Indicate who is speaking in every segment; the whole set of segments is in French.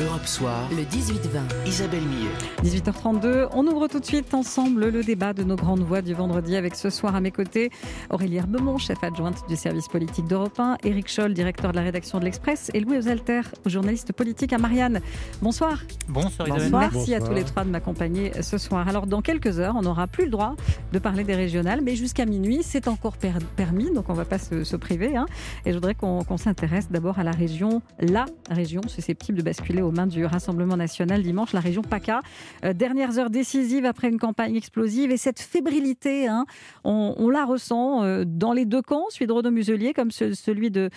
Speaker 1: Europe Soir, le 18-20, Isabelle Millet.
Speaker 2: 18h32, on ouvre tout de suite ensemble le débat de nos grandes voix du vendredi avec ce soir à mes côtés Aurélie Herbemont, chef adjointe du service politique d'Europe 1, Éric Scholl, directeur de la rédaction de l'Express et Louis Osalter, journaliste politique à Marianne. Bonsoir.
Speaker 3: Bonsoir
Speaker 2: Isabelle. Merci à tous les trois de m'accompagner ce soir. Alors dans quelques heures, on n'aura plus le droit de parler des régionales, mais jusqu'à minuit, c'est encore permis, donc on ne va pas se, priver. Hein. Et je voudrais qu'on s'intéresse d'abord à la région, la région susceptible de basculer aux mains du Rassemblement national dimanche, la région PACA. Euh, dernières heures décisives après une campagne explosive et cette fébrilité, hein, on, la ressent euh, dans les deux camps, celui de Renaud Muselier comme celui de,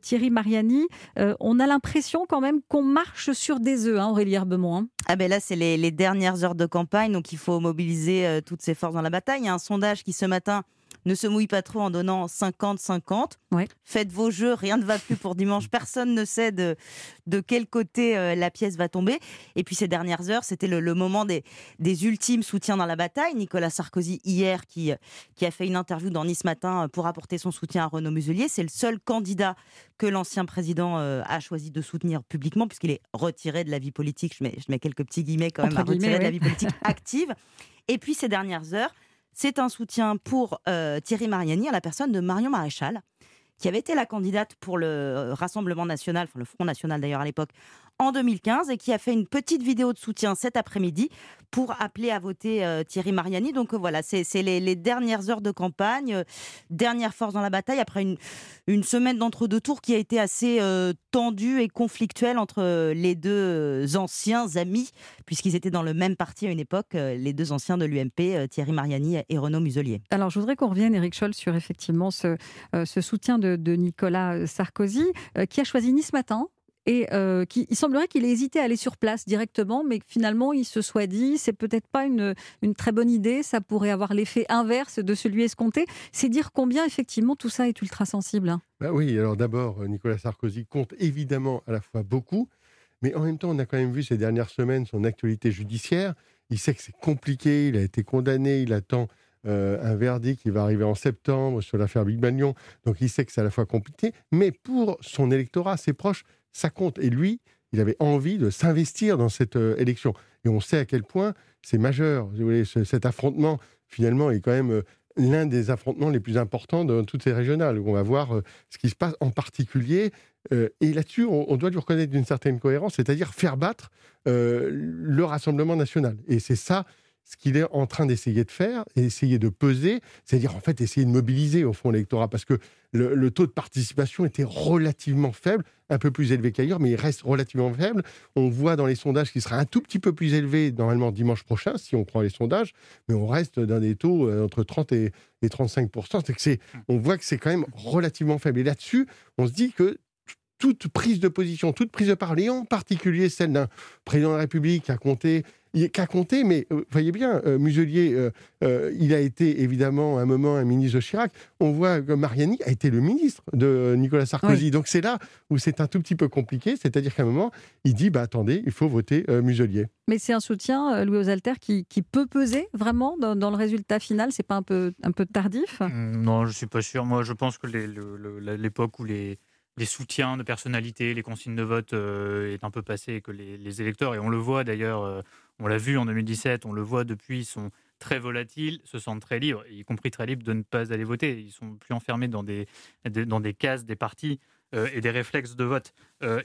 Speaker 2: Thierry Mariani. Euh, on a l'impression quand même qu'on marche sur des œufs, hein, Aurélie Herbemont. Hein.
Speaker 4: Ah ben là, c'est les, les, dernières heures de campagne, donc il faut mobiliser toutes ses forces dans la bataille. Il y a un sondage qui ce matin ne se mouille pas trop en donnant 50-50. Faites vos jeux, rien ne va plus pour dimanche. Personne ne sait de, quel côté euh, la pièce va tomber. Et puis ces dernières heures, c'était le, moment des, ultimes soutiens dans la bataille. Nicolas Sarkozy, hier, qui, qui a fait une interview dans Nice Matin pour apporter son soutien à Renaud Muselier. C'est le seul candidat que l'ancien président euh, a choisi de soutenir publiquement, puisqu'il est retiré de la vie politique. Je mets, je mets quelques petits guillemets quand même, à retirer de la vie politique active. Et puis ces dernières heures, c'est un soutien pour euh, Thierry Mariani à la personne de Marion Maréchal, qui avait été la candidate pour le euh, Rassemblement national, enfin le Front national d'ailleurs à l'époque, en 2015 et qui a fait une petite vidéo de soutien cet après-midi pour appeler à voter euh, Thierry Mariani. Donc euh, voilà, c'est les, dernières heures de campagne, euh, dernière force dans la bataille après une, semaine d'entre-deux tours qui a été assez tendue et conflictuelle entre les deux anciens amis, puisqu'ils étaient dans le même parti à une époque, les deux anciens de l'UMP, Thierry Mariani et Renaud Muselier.
Speaker 2: Alors je voudrais qu'on revienne, Eric Scholl, sur effectivement ce, ce soutien de, de Nicolas Sarkozy, qui a choisi Nice Matin et euh, il semblerait qu'il ait hésité à aller sur place directement, mais finalement il se soit dit c'est peut-être pas une, une très bonne idée, ça pourrait avoir l'effet inverse de celui escompté. C'est dire combien effectivement tout ça est ultra sensible. Hein.
Speaker 5: Bah oui, alors d'abord Nicolas Sarkozy compte évidemment à la fois beaucoup, mais en même temps on a quand même vu ces dernières semaines son actualité judiciaire. Il sait que c'est compliqué, il a été condamné, il attend euh, un verdict qui va arriver en septembre sur l'affaire Big Bagnon. Donc il sait que c'est à la fois compliqué, mais pour son électorat, ses proches, ça compte. Et lui, il avait envie de s'investir dans cette euh, élection. Et on sait à quel point c'est majeur. Cet affrontement, finalement, est quand même euh, l'un des affrontements les plus importants dans toutes ces régionales. on va voir euh, ce qui se passe en particulier. et là-dessus, on, doit lui reconnaître d'une certaine cohérence, c'est-à-dire faire battre le Rassemblement national. Et c'est ça ce qu'il est en train d'essayer de faire, et essayer de peser, c'est-à-dire en fait essayer de mobiliser au fond l'électorat, parce que le, taux de participation était relativement faible, un peu plus élevé qu'ailleurs, mais il reste relativement faible. On voit dans les sondages qu'il sera un tout petit peu plus élevé normalement dimanche prochain, si on prend les sondages, mais on reste dans des taux euh, entre 30 et, 35 c'est On voit que c'est quand même relativement faible. Et là-dessus, on se dit que toute prise de position, toute prise de parole, et en particulier celle d'un président de la République qui a compté qu'à compter, mais vous euh, voyez bien, euh, Muselier, euh, il a été évidemment à un moment un ministre de Chirac. On voit que Mariani a été le ministre de Nicolas Sarkozy. Donc c'est là où c'est un tout petit peu compliqué, c'est-à-dire qu'à un moment, il dit bah, attendez, il faut voter Muselier.
Speaker 2: Mais c'est un soutien, Louis Osalter, qui, qui peut peser vraiment dans, le résultat final? C'est pas un peu, un peu tardif?
Speaker 3: Mmh, Non, je suis pas sûr. Moi, je pense que l'époque où les les soutiens de personnalité, les consignes de vote euh, est un peu passé et que les, électeurs, et on le voit d'ailleurs, euh, on l'a vu en 2017, on le voit depuis, sont très volatiles, se sentent très libres, y compris très libres de ne pas aller voter. Ils sont plus enfermés dans des, dans des cases, des partis euh, et des réflexes de vote,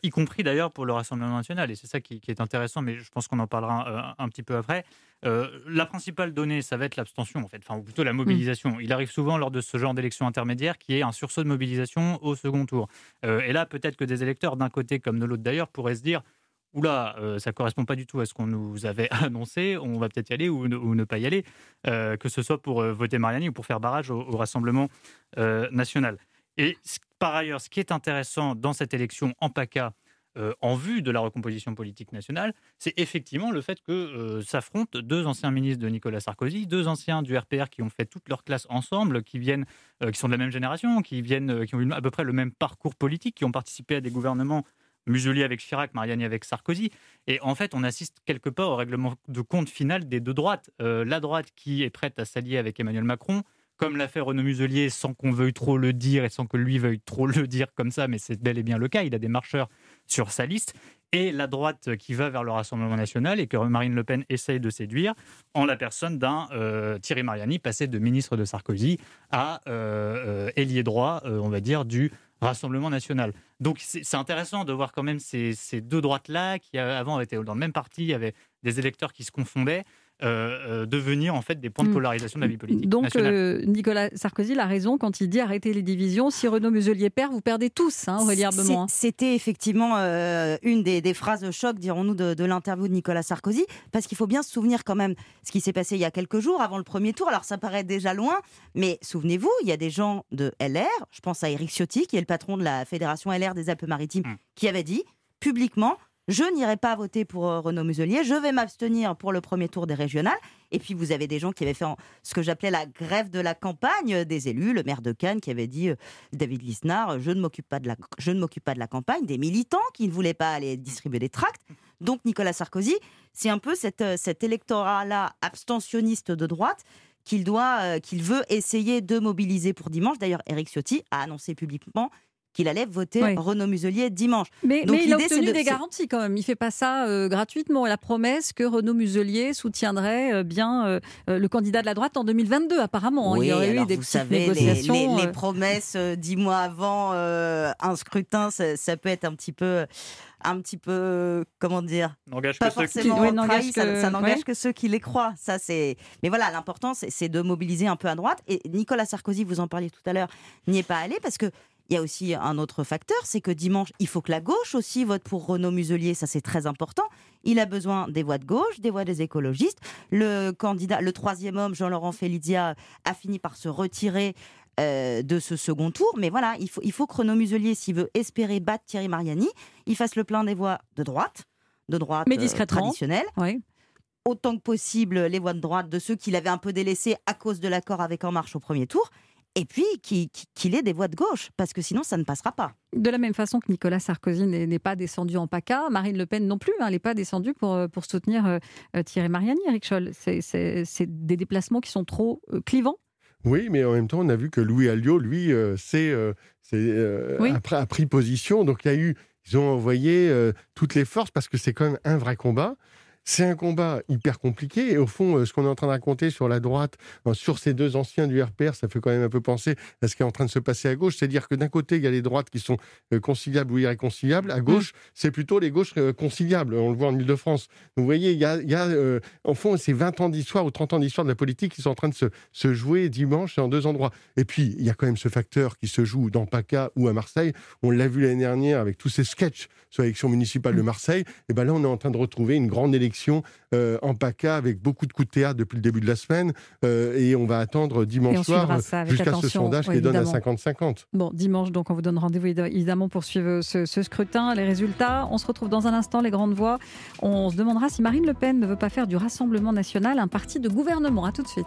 Speaker 3: y compris d'ailleurs pour le Rassemblement national. Et c'est ça qui, est intéressant, mais je pense qu'on en parlera un, petit peu après. la principale donnée, ça va être l'abstention, en fait, enfin, ou plutôt la mobilisation. Il arrive souvent lors de ce genre d'élection intermédiaire qui est un sursaut de mobilisation au second tour. et là, peut-être que des électeurs, d'un côté comme de l'autre d'ailleurs, pourraient se dire oula, euh, ça correspond pas du tout à ce qu'on nous avait annoncé, on va peut-être y aller ou ne, pas y aller, euh, que ce soit pour euh, voter Mariani ou pour faire barrage au, Rassemblement national. Et par ailleurs, ce qui est intéressant dans cette élection en PACA, en vue de la recomposition politique nationale, c'est effectivement le fait que s'affrontent deux anciens ministres de Nicolas Sarkozy, deux anciens du RPR qui ont fait toute leur classe ensemble, qui viennent, qui sont de la même génération, qui viennent, qui ont eu à peu près le même parcours politique, qui ont participé à des gouvernements Muselier avec Chirac, Mariani avec Sarkozy. Et en fait, on assiste quelque part au règlement de compte final des deux droites. Euh, la droite qui est prête à s'allier avec Emmanuel Macron, comme l'a fait Renaud Muselier, sans qu'on veuille trop le dire et sans que lui veuille trop le dire comme ça, mais c'est bel et bien le cas. Il a des marcheurs sur sa liste et la droite qui va vers le Rassemblement national et que Marine Le Pen essaye de séduire en la personne d'un euh, Thierry Mariani passé de ministre de Sarkozy à euh, ailier droit, on va dire, du Rassemblement national. Donc c'est intéressant de voir quand même ces, deux droites-là qui avant étaient dans le même parti, il y avait des électeurs qui se confondaient. Euh, euh, devenir en fait des points de hmm. polarisation de la vie politique.
Speaker 2: Donc euh, Nicolas Sarkozy a raison quand il dit arrêtez les divisions. Si Renaud Muselier perd, vous perdez tous, hein, hein.
Speaker 4: C'était effectivement une des, phrases choc, dirons-nous, de, de l'interview de Nicolas Sarkozy, parce qu'il faut bien se souvenir quand même ce qui s'est passé il y a quelques jours avant le premier tour. Alors ça paraît déjà loin, mais souvenez-vous, il y a des gens de LR, je pense à Éric Ciotti, qui est le patron de la fédération LR des Alpes-Maritimes, hmm. qui avait dit publiquement je n'irai pas voter pour euh, Renaud Muselier, je vais m'abstenir pour le premier tour des régionales. Et puis vous avez des gens qui avaient fait ce que j'appelais la grève de la campagne euh, des élus, le maire de Cannes qui avait dit, euh, David Lisnard, je ne m'occupe pas, de la, campagne, des militants qui ne voulaient pas aller distribuer des tracts. Donc Nicolas Sarkozy, c'est un peu cet, cet électorat-là abstentionniste de droite qu'il doit, qu'il veut essayer de mobiliser pour dimanche. D'ailleurs, Eric Ciotti a annoncé publiquement qu'il allait voter Renaud Muselier dimanche.
Speaker 2: Mais, il a obtenu des garanties quand même. Il ne fait pas ça euh, gratuitement. La promesse que Renaud Muselier soutiendrait euh, bien euh, le candidat de la droite en 2022, apparemment.
Speaker 4: il y aurait eu des vous savez, négociations. Les, promesses dix mois avant un scrutin, ça, peut être un petit peu un petit peu, comment dire,
Speaker 3: pas forcément
Speaker 4: qui... ça, n'engage que ceux qui les croient. Ça, c'est. Mais voilà, l'important, c'est de mobiliser un peu à droite. Et Nicolas Sarkozy, vous en parliez tout à l'heure, n'y est pas allé parce que il y a aussi un autre facteur, c'est que dimanche, il faut que la gauche aussi vote pour Renaud Muselier, ça c'est très important. Il a besoin des voix de gauche, des voix des écologistes. Le candidat, le troisième homme, Jean-Laurent Félidia, a fini par se retirer euh, de ce second tour. Mais voilà, il faut, il faut que Renaud Muselier, s'il veut espérer battre Thierry Mariani, il fasse le plein des voix de droite, de droite
Speaker 2: Mais euh,
Speaker 4: traditionnelle. Autant que possible les voix de droite de ceux qu'il avait un peu délaissés à cause de l'accord avec En Marche au premier tour et puis qu'il ait des voix de gauche, parce que sinon ça ne passera pas.
Speaker 2: De la même façon que Nicolas Sarkozy n'est pas descendu en PACA, Marine Le Pen non plus, hein, elle n'est pas descendue pour, euh, pour soutenir euh, euh, Thierry Mariani, Eric Scholl. C'est des déplacements qui sont trop clivants
Speaker 5: oui, mais en même temps, on a vu que Louis Alliot, lui, c'est, a, pris position. Donc, il y a eu, ils ont envoyé toutes les forces parce que c'est quand même un vrai combat. C'est un combat hyper compliqué. Et au fond, euh, ce qu'on est en train de raconter sur la droite, euh, sur ces deux anciens du RPR, ça fait quand même un peu penser à ce qui est en train de se passer à gauche. C'est-à-dire que d'un côté, il y a les droites qui sont euh, conciliables ou irréconciliables. À gauche, mmh. c'est plutôt les gauches conciliables. On le voit en Ile-de-France. Vous voyez, il y a, il y a en fond, ces 20 ans d'histoire ou 30 ans d'histoire de la politique qui sont en train de se, se jouer dimanche en deux endroits. Et puis, il y a quand même ce facteur qui se joue dans PACA ou à Marseille. On l'a vu l'année dernière avec tous ces sketchs sur l'élection municipale de mmh. Marseille. Et ben là, on est en train de retrouver une grande élection euh, en PACA avec beaucoup de coups de théâtre depuis le début de la semaine. Euh, et on va attendre dimanche soir jusqu'à ce sondage qui donne à 50-50.
Speaker 2: Bon, dimanche, donc on vous donne rendez-vous évidemment pour suivre ce, ce, scrutin, les résultats. On se retrouve dans un instant, les grandes voix. On se demandera si Marine Le Pen ne veut pas faire du Rassemblement national un parti de gouvernement. À tout de suite.